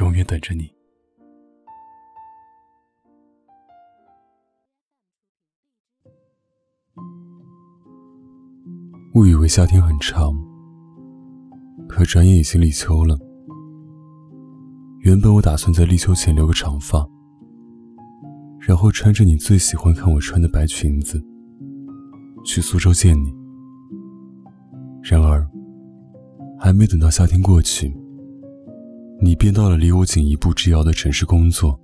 永远等着你。误以为夏天很长，可转眼已经立秋了。原本我打算在立秋前留个长发，然后穿着你最喜欢看我穿的白裙子，去苏州见你。然而，还没等到夏天过去。你便到了离我仅一步之遥的城市工作。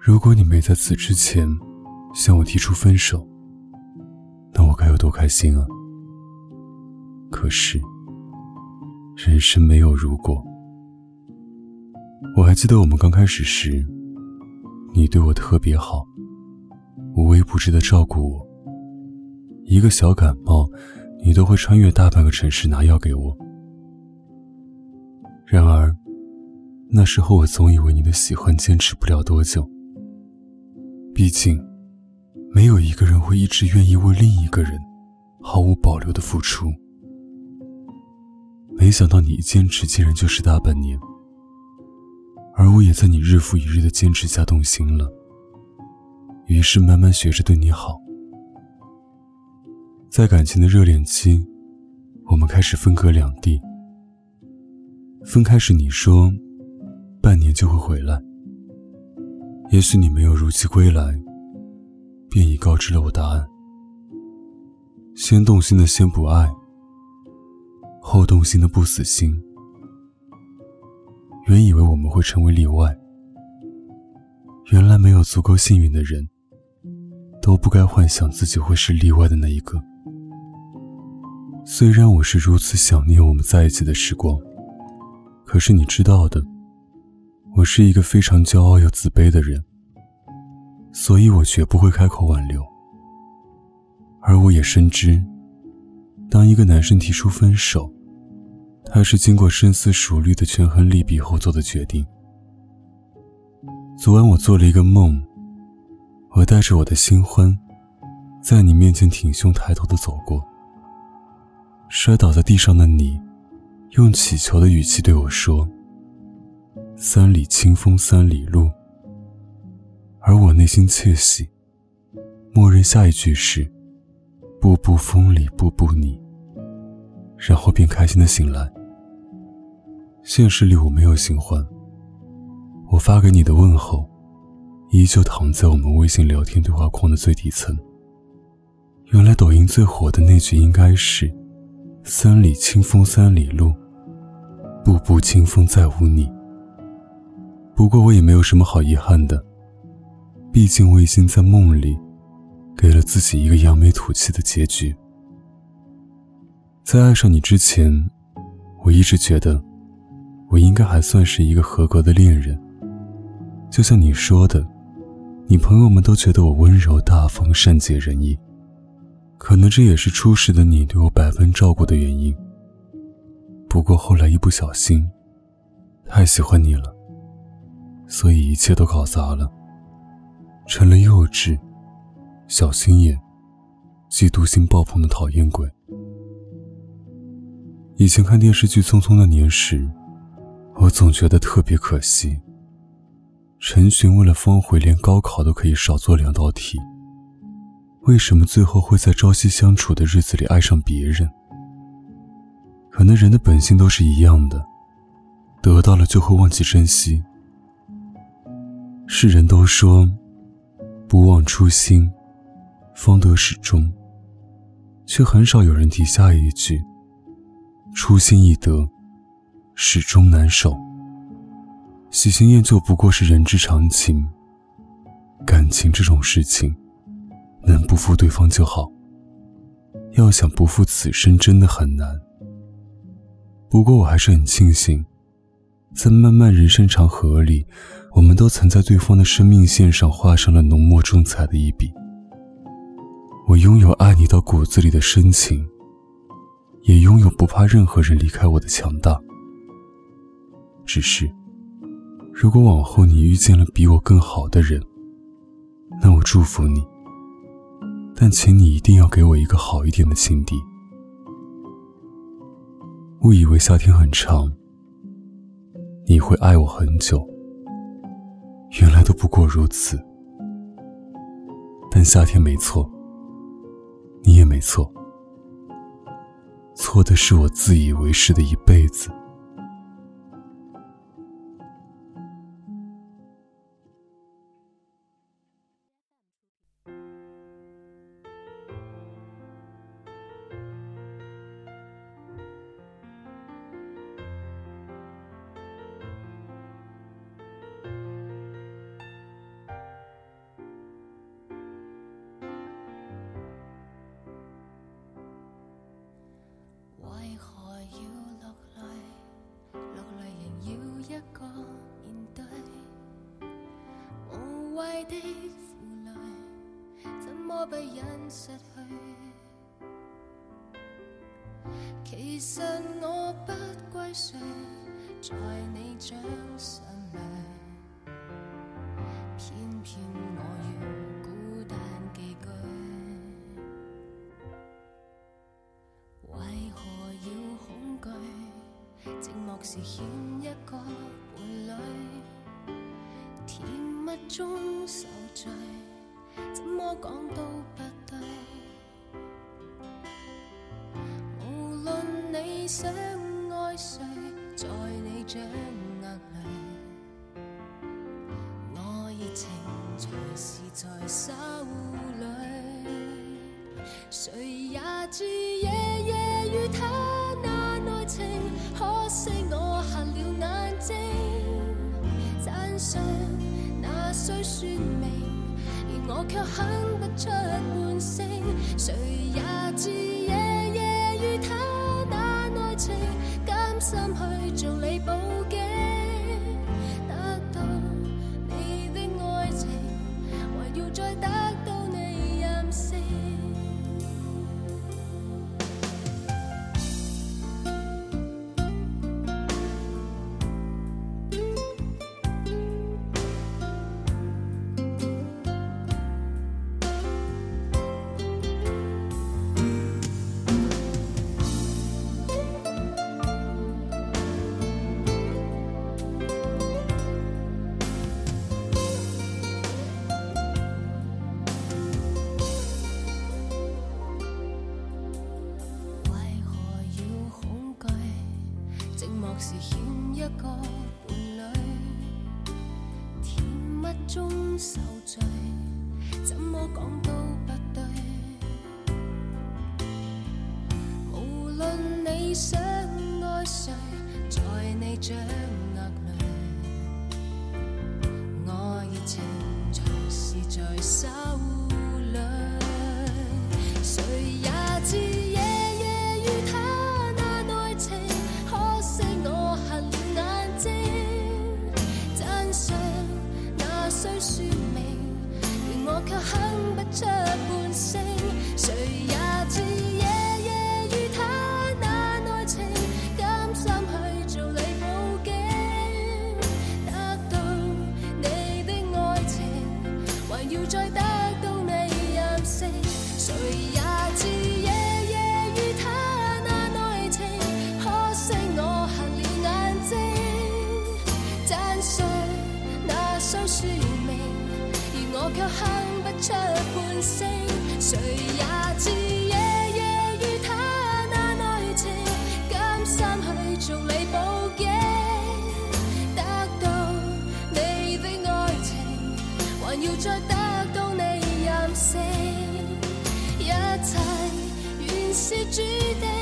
如果你没在此之前向我提出分手，那我该有多开心啊！可是，人生没有如果。我还记得我们刚开始时，你对我特别好，无微不至的照顾我。一个小感冒，你都会穿越大半个城市拿药给我。然而，那时候我总以为你的喜欢坚持不了多久。毕竟，没有一个人会一直愿意为另一个人毫无保留的付出。没想到你一坚持竟然就是大半年，而我也在你日复一日的坚持下动心了。于是慢慢学着对你好。在感情的热恋期，我们开始分隔两地。分开时你说，半年就会回来。也许你没有如期归来，便已告知了我答案。先动心的先不爱，后动心的不死心。原以为我们会成为例外，原来没有足够幸运的人，都不该幻想自己会是例外的那一个。虽然我是如此想念我们在一起的时光。可是你知道的，我是一个非常骄傲又自卑的人，所以我绝不会开口挽留。而我也深知，当一个男生提出分手，他是经过深思熟虑的权衡利弊后做的决定。昨晚我做了一个梦，我带着我的新欢，在你面前挺胸抬头的走过，摔倒在地上的你。用乞求的语气对我说：“三里清风三里路。”而我内心窃喜，默认下一句是：“步步风里步步你。”然后便开心的醒来。现实里我没有新欢，我发给你的问候，依旧躺在我们微信聊天对话框的最底层。原来抖音最火的那句应该是：“三里清风三里路。”步步清风再无你。不过我也没有什么好遗憾的，毕竟我已经在梦里，给了自己一个扬眉吐气的结局。在爱上你之前，我一直觉得，我应该还算是一个合格的恋人。就像你说的，你朋友们都觉得我温柔大方、善解人意，可能这也是初时的你对我百般照顾的原因。不过后来一不小心，太喜欢你了，所以一切都搞砸了，成了幼稚、小心眼、嫉妒心爆棚的讨厌鬼。以前看电视剧《匆匆那年》时，我总觉得特别可惜，陈寻为了方茴连高考都可以少做两道题，为什么最后会在朝夕相处的日子里爱上别人？可能人的本性都是一样的，得到了就会忘记珍惜。世人都说，不忘初心，方得始终，却很少有人提下一句：初心易得，始终难守。喜新厌旧不过是人之常情，感情这种事情，能不负对方就好。要想不负此生，真的很难。不过我还是很庆幸，在漫漫人生长河里，我们都曾在对方的生命线上画上了浓墨重彩的一笔。我拥有爱你到骨子里的深情，也拥有不怕任何人离开我的强大。只是，如果往后你遇见了比我更好的人，那我祝福你。但请你一定要给我一个好一点的情敌。误以为夏天很长。你会爱我很久，原来都不过如此。但夏天没错，你也没错，错的是我自以为是的一辈子。的负累，怎么不忍失去？其实我不归谁，在你掌心里，偏偏我要孤单寄居。为何要恐惧？寂寞时欠一个伴侣。中受罪，怎么讲都不对。无论你想爱谁，在你掌握里，我热情随时在手里。谁也知夜夜与他那爱情，可惜我瞎了眼睛，赞赏。需说明，而我却哼不出半声。谁也知夜夜与他那爱情，甘心去做你报警。中受罪，怎么讲都不对。无论你想爱谁，在你掌要再得到你任性，一切原是注定。